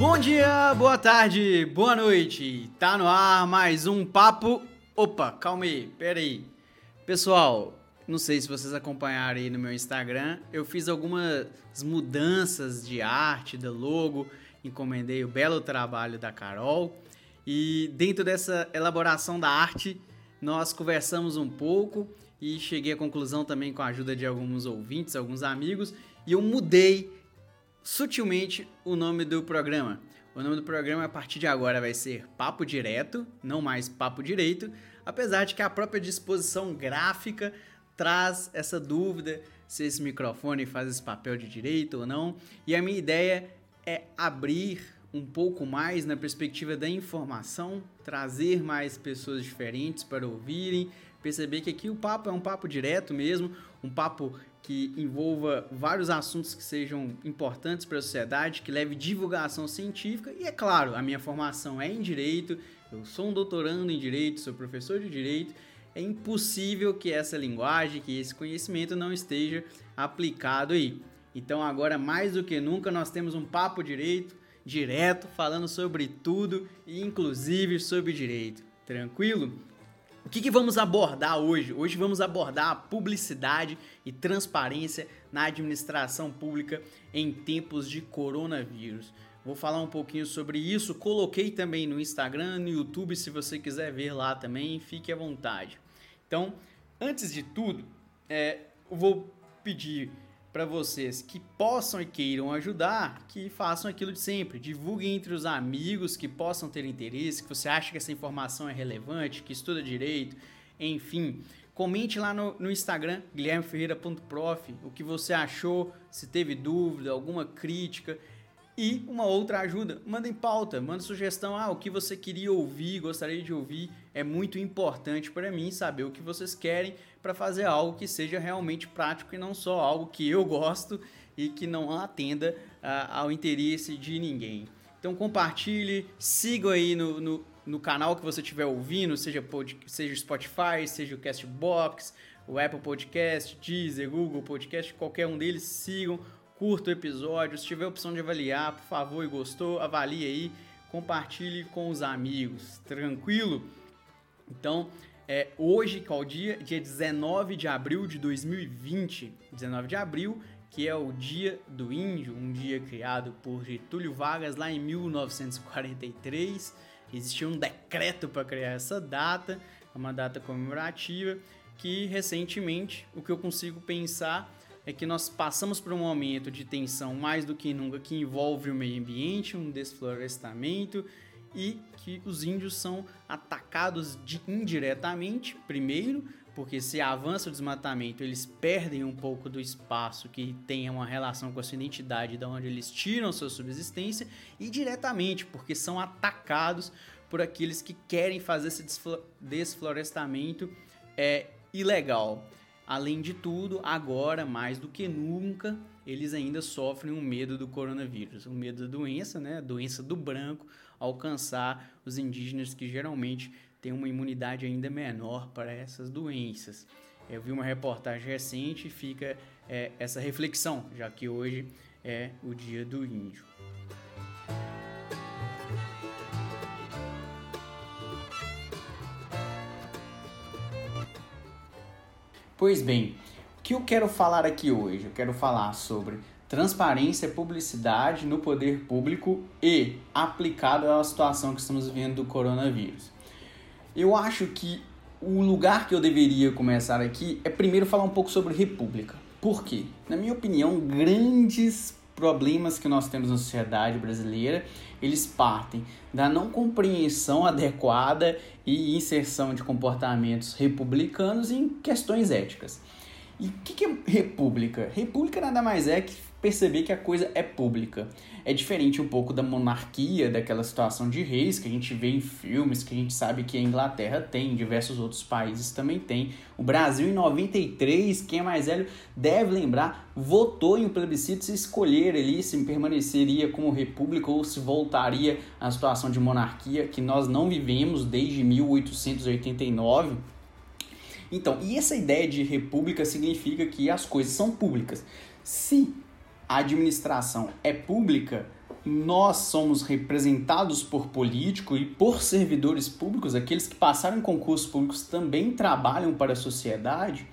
Bom dia, boa tarde, boa noite. Tá no ar mais um papo. Opa, calma aí, pera aí. Pessoal, não sei se vocês acompanharam aí no meu Instagram, eu fiz algumas mudanças de arte, da logo, encomendei o belo trabalho da Carol e dentro dessa elaboração da arte nós conversamos um pouco e cheguei à conclusão também com a ajuda de alguns ouvintes, alguns amigos, e eu mudei sutilmente o nome do programa. O nome do programa a partir de agora vai ser Papo Direto, não mais Papo Direito, apesar de que a própria disposição gráfica traz essa dúvida se esse microfone faz esse papel de direito ou não. E a minha ideia é abrir um pouco mais na perspectiva da informação, trazer mais pessoas diferentes para ouvirem, perceber que aqui o papo é um papo direto mesmo, um papo que envolva vários assuntos que sejam importantes para a sociedade, que leve divulgação científica e é claro, a minha formação é em direito, eu sou um doutorando em direito, sou professor de direito, é impossível que essa linguagem, que esse conhecimento não esteja aplicado aí. Então agora mais do que nunca nós temos um papo direito direto falando sobre tudo inclusive sobre direito. Tranquilo? O que, que, vamos abordar hoje? Hoje vamos abordar a publicidade e transparência na administração pública em tempos de coronavírus. Vou falar um pouquinho sobre isso. Coloquei também no Instagram, no YouTube, se você quiser ver lá também, fique à vontade. Então, antes de tudo, é, eu vou pedir para vocês que possam e queiram ajudar, que façam aquilo de sempre. Divulguem entre os amigos que possam ter interesse, que você acha que essa informação é relevante, que estuda direito, enfim. Comente lá no, no Instagram, guilhermeferreira.prof, o que você achou, se teve dúvida, alguma crítica. E uma outra ajuda, mandem pauta, manda sugestão, ah, o que você queria ouvir, gostaria de ouvir. É muito importante para mim saber o que vocês querem para fazer algo que seja realmente prático e não só algo que eu gosto e que não atenda uh, ao interesse de ninguém. Então compartilhe, siga aí no, no, no, canal que você estiver ouvindo, seja, pod, seja Spotify, seja o Castbox, o Apple Podcast, Deezer, Google Podcast, qualquer um deles, sigam curta o episódio. Se tiver opção de avaliar, por favor, e gostou, avalie aí, compartilhe com os amigos, tranquilo? Então, é, hoje, qual dia? Dia 19 de abril de 2020. 19 de abril, que é o Dia do Índio, um dia criado por Getúlio Vargas lá em 1943. Existia um decreto para criar essa data, uma data comemorativa que recentemente o que eu consigo pensar é que nós passamos por um momento de tensão mais do que nunca que envolve o meio ambiente, um desflorestamento e que os índios são atacados de, indiretamente, primeiro, porque se avança o desmatamento, eles perdem um pouco do espaço que tem uma relação com a sua identidade, da onde eles tiram sua subsistência, e diretamente, porque são atacados por aqueles que querem fazer esse desflorestamento é, ilegal. Além de tudo, agora mais do que nunca, eles ainda sofrem um medo do coronavírus, um medo da doença, né? A doença do branco alcançar os indígenas que geralmente têm uma imunidade ainda menor para essas doenças. Eu vi uma reportagem recente e fica é, essa reflexão, já que hoje é o dia do índio. Pois bem, o que eu quero falar aqui hoje? Eu quero falar sobre transparência e publicidade no poder público e aplicado à situação que estamos vivendo do coronavírus. Eu acho que o lugar que eu deveria começar aqui é primeiro falar um pouco sobre república. Por quê? Na minha opinião, grandes problemas que nós temos na sociedade brasileira, eles partem da não compreensão adequada e inserção de comportamentos republicanos em questões éticas. E o que, que é república? República nada mais é que perceber que a coisa é pública. É diferente um pouco da monarquia, daquela situação de reis que a gente vê em filmes, que a gente sabe que a Inglaterra tem, diversos outros países também tem. O Brasil em 93, quem é mais velho deve lembrar, votou em um plebiscito se escolher ali se permaneceria como república ou se voltaria à situação de monarquia que nós não vivemos desde 1889. Então, e essa ideia de república significa que as coisas são públicas. Se a administração é pública, nós somos representados por político e por servidores públicos, aqueles que passaram em concursos públicos também trabalham para a sociedade,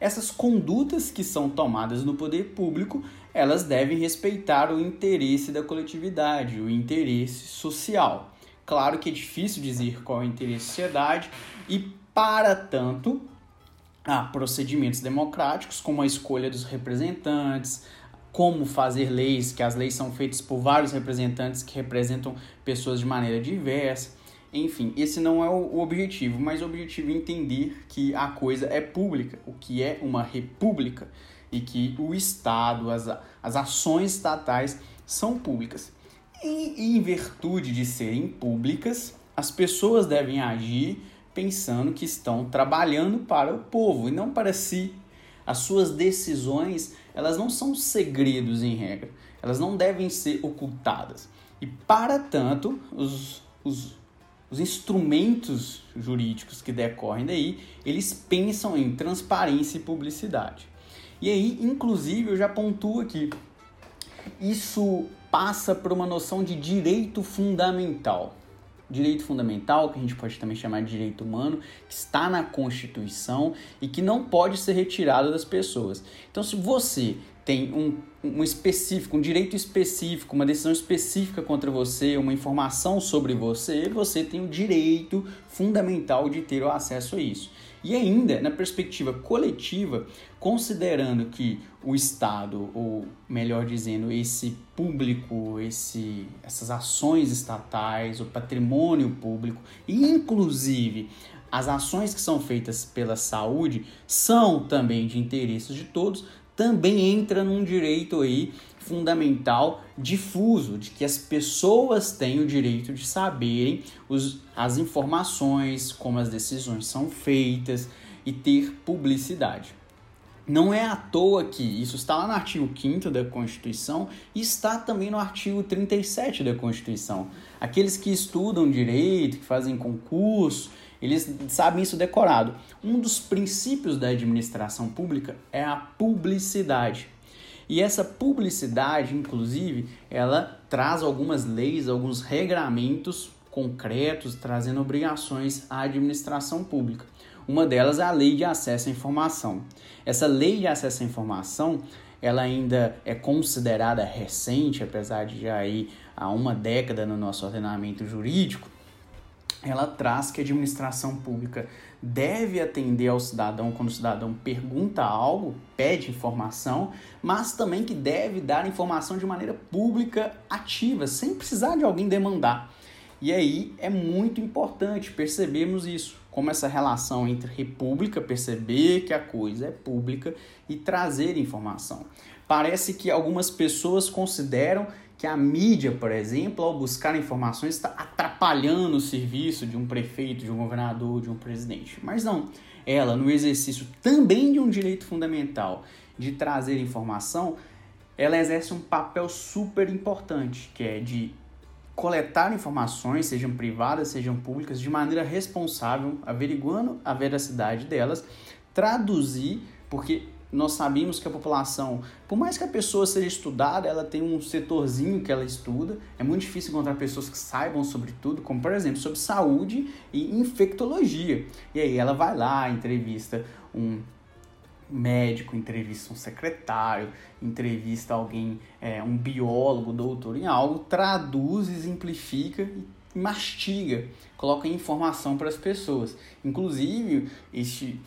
essas condutas que são tomadas no poder público, elas devem respeitar o interesse da coletividade, o interesse social. Claro que é difícil dizer qual é o interesse da sociedade e, para tanto, há procedimentos democráticos, como a escolha dos representantes, como fazer leis, que as leis são feitas por vários representantes que representam pessoas de maneira diversa. Enfim, esse não é o objetivo, mas o objetivo é entender que a coisa é pública, o que é uma república, e que o Estado, as, as ações estatais são públicas. E em virtude de serem públicas, as pessoas devem agir pensando que estão trabalhando para o povo e não para si. As suas decisões elas não são segredos em regra, elas não devem ser ocultadas. E para tanto, os, os, os instrumentos jurídicos que decorrem daí, eles pensam em transparência e publicidade. E aí, inclusive, eu já pontuo aqui, isso passa por uma noção de direito fundamental direito fundamental, que a gente pode também chamar de direito humano, que está na Constituição e que não pode ser retirado das pessoas. Então, se você tem um, um específico, um direito específico, uma decisão específica contra você, uma informação sobre você, você tem o direito fundamental de ter o acesso a isso. E ainda, na perspectiva coletiva, considerando que o Estado, ou melhor dizendo, esse público, esse, essas ações estatais, o patrimônio público, e inclusive as ações que são feitas pela saúde, são também de interesse de todos, também entra num direito aí fundamental difuso, de que as pessoas têm o direito de saberem os, as informações, como as decisões são feitas e ter publicidade. Não é à toa que isso está lá no artigo 5 da Constituição e está também no artigo 37 da Constituição. Aqueles que estudam direito, que fazem concurso, eles sabem isso decorado. Um dos princípios da administração pública é a publicidade. E essa publicidade, inclusive, ela traz algumas leis, alguns regramentos concretos, trazendo obrigações à administração pública. Uma delas é a Lei de Acesso à Informação. Essa Lei de Acesso à Informação, ela ainda é considerada recente, apesar de já ir há uma década no nosso ordenamento jurídico, ela traz que a administração pública deve atender ao cidadão quando o cidadão pergunta algo, pede informação, mas também que deve dar informação de maneira pública, ativa, sem precisar de alguém demandar. E aí é muito importante percebermos isso, como essa relação entre república, perceber que a coisa é pública e trazer informação. Parece que algumas pessoas consideram que a mídia, por exemplo, ao buscar informações, está atrapalhando o serviço de um prefeito, de um governador, de um presidente. Mas não, ela, no exercício também de um direito fundamental de trazer informação, ela exerce um papel super importante, que é de coletar informações, sejam privadas, sejam públicas, de maneira responsável, averiguando a veracidade delas, traduzir, porque nós sabemos que a população, por mais que a pessoa seja estudada, ela tem um setorzinho que ela estuda. É muito difícil encontrar pessoas que saibam sobre tudo, como por exemplo sobre saúde e infectologia. E aí ela vai lá, entrevista um médico, entrevista um secretário, entrevista alguém, é, um biólogo, doutor em algo, traduz, exemplifica e mastiga, coloca informação para as pessoas. Inclusive, esse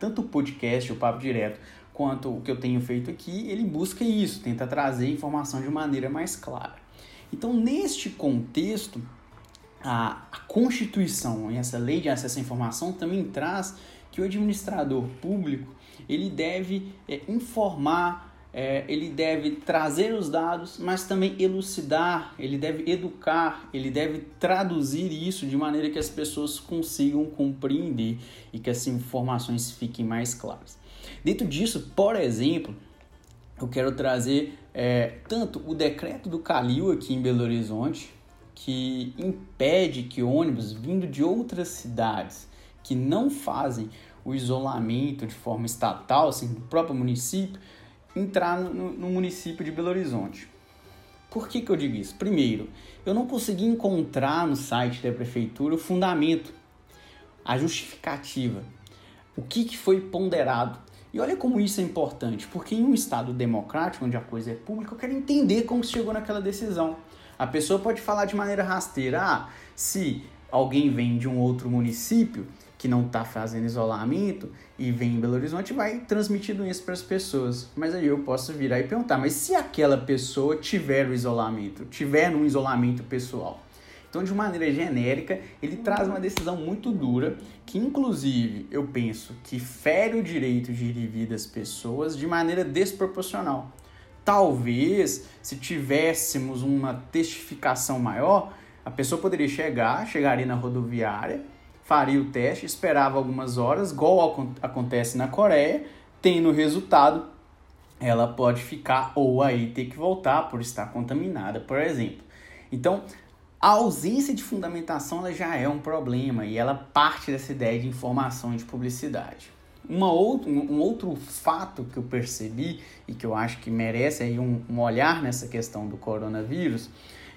tanto o podcast, o Papo Direto, quanto o que eu tenho feito aqui, ele busca isso, tenta trazer informação de maneira mais clara. Então, neste contexto, a, a Constituição e essa lei de acesso à informação também traz que o administrador público ele deve é, informar é, ele deve trazer os dados, mas também elucidar, ele deve educar, ele deve traduzir isso de maneira que as pessoas consigam compreender e que as informações fiquem mais claras. Dentro disso, por exemplo, eu quero trazer é, tanto o decreto do Calil aqui em Belo Horizonte, que impede que ônibus vindo de outras cidades que não fazem o isolamento de forma estatal, assim, do próprio município, entrar no, no município de Belo Horizonte. Por que, que eu digo isso? Primeiro, eu não consegui encontrar no site da prefeitura o fundamento, a justificativa, o que, que foi ponderado. E olha como isso é importante, porque em um Estado democrático, onde a coisa é pública, eu quero entender como chegou naquela decisão. A pessoa pode falar de maneira rasteira, ah, se alguém vem de um outro município que não está fazendo isolamento e vem em Belo Horizonte, vai transmitindo isso para as pessoas. Mas aí eu posso virar e perguntar, mas se aquela pessoa tiver o isolamento, tiver um isolamento pessoal? Então, de maneira genérica, ele traz uma decisão muito dura, que inclusive eu penso que fere o direito de ir e vir das pessoas de maneira desproporcional. Talvez, se tivéssemos uma testificação maior, a pessoa poderia chegar, chegaria na rodoviária, faria o teste, esperava algumas horas, igual acontece na Coreia, tendo o resultado, ela pode ficar ou aí ter que voltar por estar contaminada, por exemplo. Então, a ausência de fundamentação ela já é um problema e ela parte dessa ideia de informação e de publicidade. Uma outro, um outro fato que eu percebi e que eu acho que merece aí um, um olhar nessa questão do coronavírus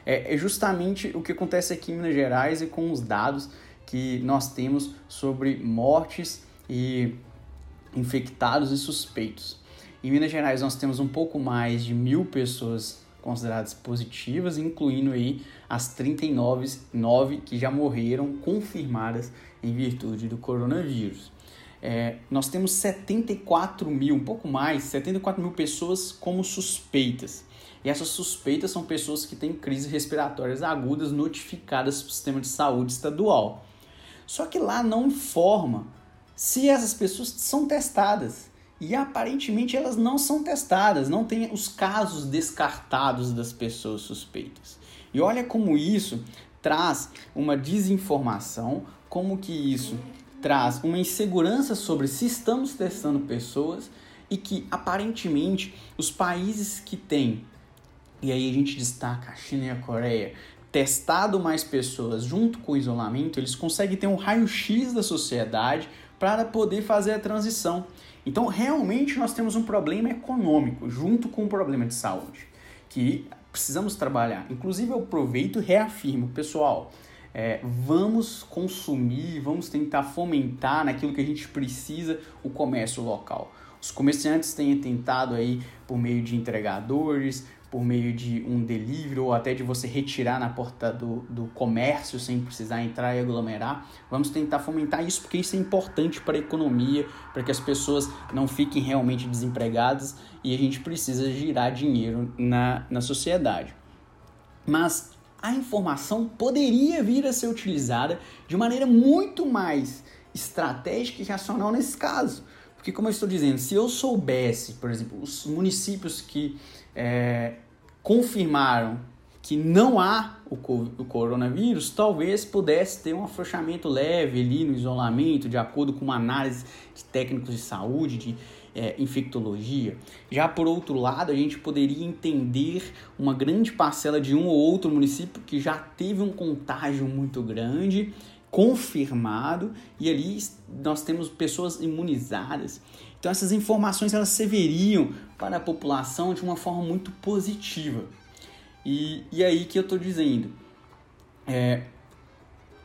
é, é justamente o que acontece aqui em Minas Gerais e com os dados que nós temos sobre mortes e infectados e suspeitos. Em Minas Gerais nós temos um pouco mais de mil pessoas consideradas positivas, incluindo aí as 39 9 que já morreram confirmadas em virtude do coronavírus. É, nós temos 74 mil, um pouco mais, 74 mil pessoas como suspeitas. E essas suspeitas são pessoas que têm crises respiratórias agudas notificadas para o sistema de saúde estadual. Só que lá não informa se essas pessoas são testadas. E aparentemente elas não são testadas, não tem os casos descartados das pessoas suspeitas. E olha como isso traz uma desinformação, como que isso traz uma insegurança sobre se estamos testando pessoas e que aparentemente os países que têm, e aí a gente destaca a China e a Coreia, testado mais pessoas junto com o isolamento, eles conseguem ter um raio-x da sociedade para poder fazer a transição. Então, realmente, nós temos um problema econômico junto com um problema de saúde que precisamos trabalhar. Inclusive, eu aproveito e reafirmo, pessoal, é, vamos consumir, vamos tentar fomentar naquilo que a gente precisa o comércio local. Os comerciantes têm tentado aí por meio de entregadores, por meio de um delivery ou até de você retirar na porta do, do comércio sem precisar entrar e aglomerar. Vamos tentar fomentar isso porque isso é importante para a economia, para que as pessoas não fiquem realmente desempregadas e a gente precisa girar dinheiro na, na sociedade. Mas a informação poderia vir a ser utilizada de maneira muito mais estratégica e racional nesse caso. Porque, como eu estou dizendo, se eu soubesse, por exemplo, os municípios que é, confirmaram que não há o, o coronavírus, talvez pudesse ter um afrouxamento leve ali no isolamento, de acordo com uma análise de técnicos de saúde, de é, infectologia. Já por outro lado, a gente poderia entender uma grande parcela de um ou outro município que já teve um contágio muito grande, confirmado, e ali nós temos pessoas imunizadas. Então essas informações elas serviriam para a população de uma forma muito positiva. E, e aí que eu estou dizendo, é,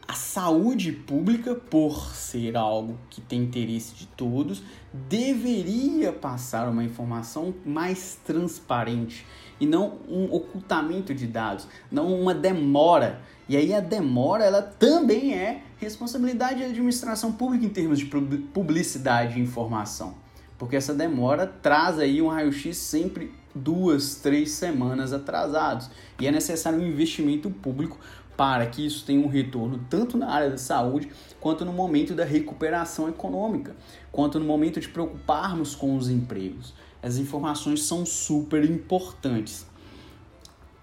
a saúde pública, por ser algo que tem interesse de todos, deveria passar uma informação mais transparente e não um ocultamento de dados, não uma demora. E aí a demora ela também é responsabilidade da administração pública em termos de publicidade e informação porque essa demora traz aí um raio-x sempre duas, três semanas atrasados. E é necessário um investimento público para que isso tenha um retorno tanto na área da saúde quanto no momento da recuperação econômica, quanto no momento de preocuparmos com os empregos. As informações são super importantes.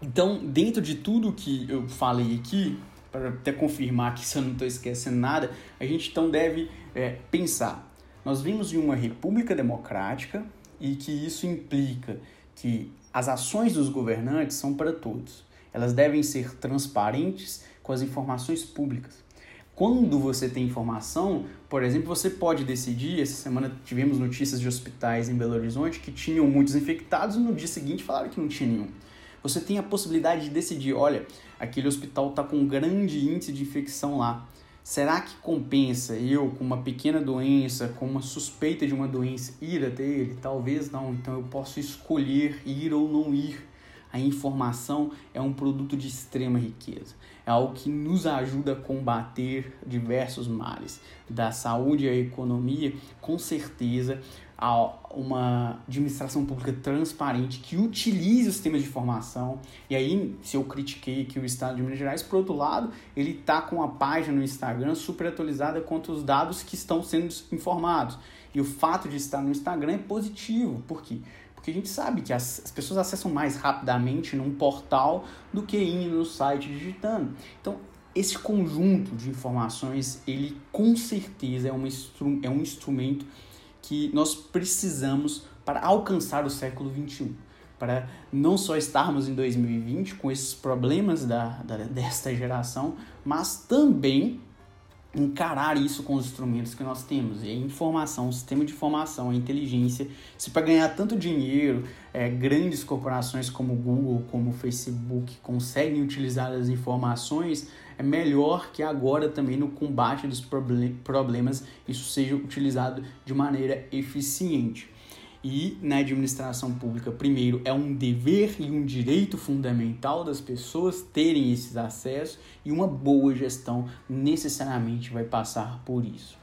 Então, dentro de tudo que eu falei aqui, para até confirmar que se eu não estou esquecendo nada, a gente então deve é, pensar nós vimos em uma república democrática e que isso implica que as ações dos governantes são para todos. Elas devem ser transparentes com as informações públicas. Quando você tem informação, por exemplo, você pode decidir. Essa semana tivemos notícias de hospitais em Belo Horizonte que tinham muitos infectados e no dia seguinte falaram que não tinha nenhum. Você tem a possibilidade de decidir, olha, aquele hospital está com um grande índice de infecção lá. Será que compensa eu, com uma pequena doença, com uma suspeita de uma doença, ir até ele? Talvez não. Então eu posso escolher ir ou não ir. A informação é um produto de extrema riqueza. É algo que nos ajuda a combater diversos males. Da saúde à economia, com certeza, a uma administração pública transparente que utilize os sistemas de informação. E aí, se eu critiquei aqui o Estado de Minas Gerais, por outro lado, ele está com a página no Instagram super atualizada quanto os dados que estão sendo informados. E o fato de estar no Instagram é positivo. Por quê? Porque a gente sabe que as, as pessoas acessam mais rapidamente num portal do que indo no site digitando. Então, esse conjunto de informações, ele com certeza é, uma, é um instrumento que nós precisamos para alcançar o século XXI. Para não só estarmos em 2020 com esses problemas da, da, desta geração, mas também encarar isso com os instrumentos que nós temos. E a informação, o sistema de informação, a inteligência, se para ganhar tanto dinheiro, é, grandes corporações como Google, como Facebook conseguem utilizar as informações, é melhor que agora também no combate dos problemas isso seja utilizado de maneira eficiente. E na administração pública, primeiro, é um dever e um direito fundamental das pessoas terem esses acessos e uma boa gestão necessariamente vai passar por isso.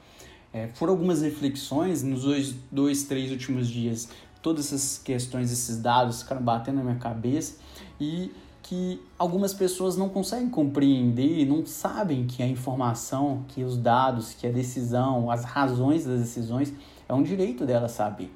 É, foram algumas reflexões nos dois, dois, três últimos dias, todas essas questões, esses dados ficaram batendo na minha cabeça e que algumas pessoas não conseguem compreender, não sabem que a informação, que os dados, que a decisão, as razões das decisões é um direito dela saber.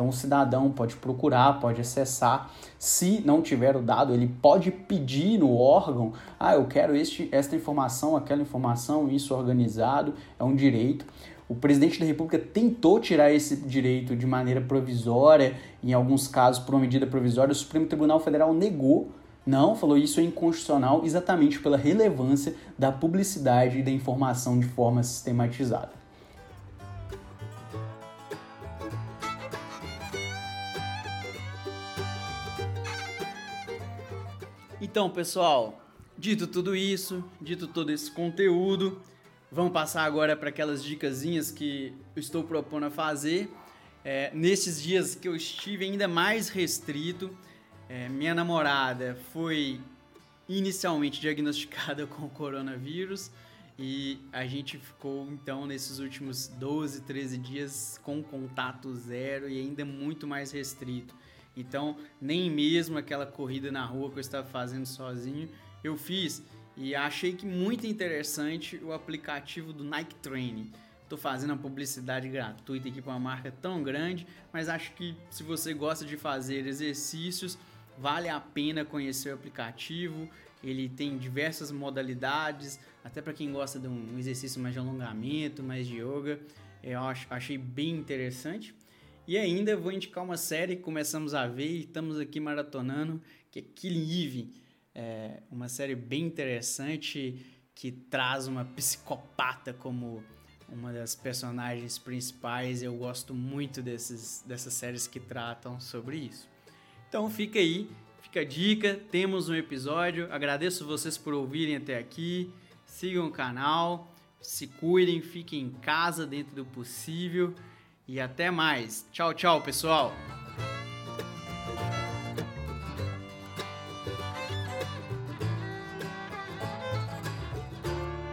Então o cidadão pode procurar, pode acessar. Se não tiver o dado, ele pode pedir no órgão: ah, eu quero este, esta informação, aquela informação, isso organizado, é um direito. O presidente da República tentou tirar esse direito de maneira provisória, em alguns casos por uma medida provisória, o Supremo Tribunal Federal negou não, falou isso é inconstitucional exatamente pela relevância da publicidade e da informação de forma sistematizada. Então, pessoal, dito tudo isso, dito todo esse conteúdo, vamos passar agora para aquelas dicasinhas que eu estou propondo a fazer. É, nesses dias que eu estive ainda mais restrito, é, minha namorada foi inicialmente diagnosticada com o coronavírus e a gente ficou então nesses últimos 12, 13 dias com contato zero e ainda muito mais restrito. Então, nem mesmo aquela corrida na rua que eu estava fazendo sozinho, eu fiz e achei que muito interessante o aplicativo do Nike Training. Estou fazendo uma publicidade gratuita aqui para uma marca tão grande, mas acho que se você gosta de fazer exercícios, vale a pena conhecer o aplicativo. Ele tem diversas modalidades, até para quem gosta de um exercício mais de alongamento, mais de yoga. Eu achei bem interessante. E ainda vou indicar uma série que começamos a ver e estamos aqui maratonando, que é Killing Eve. É uma série bem interessante que traz uma psicopata como uma das personagens principais. Eu gosto muito desses, dessas séries que tratam sobre isso. Então fica aí, fica a dica, temos um episódio. Agradeço vocês por ouvirem até aqui. Sigam o canal, se cuidem, fiquem em casa dentro do possível e até mais. Tchau, tchau, pessoal.